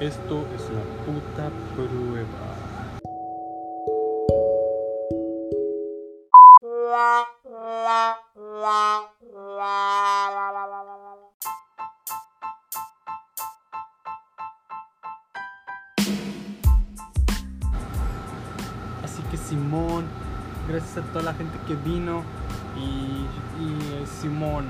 Esto es una puta prueba. Así que Simón, gracias a toda la gente que vino y, y eh, Simón,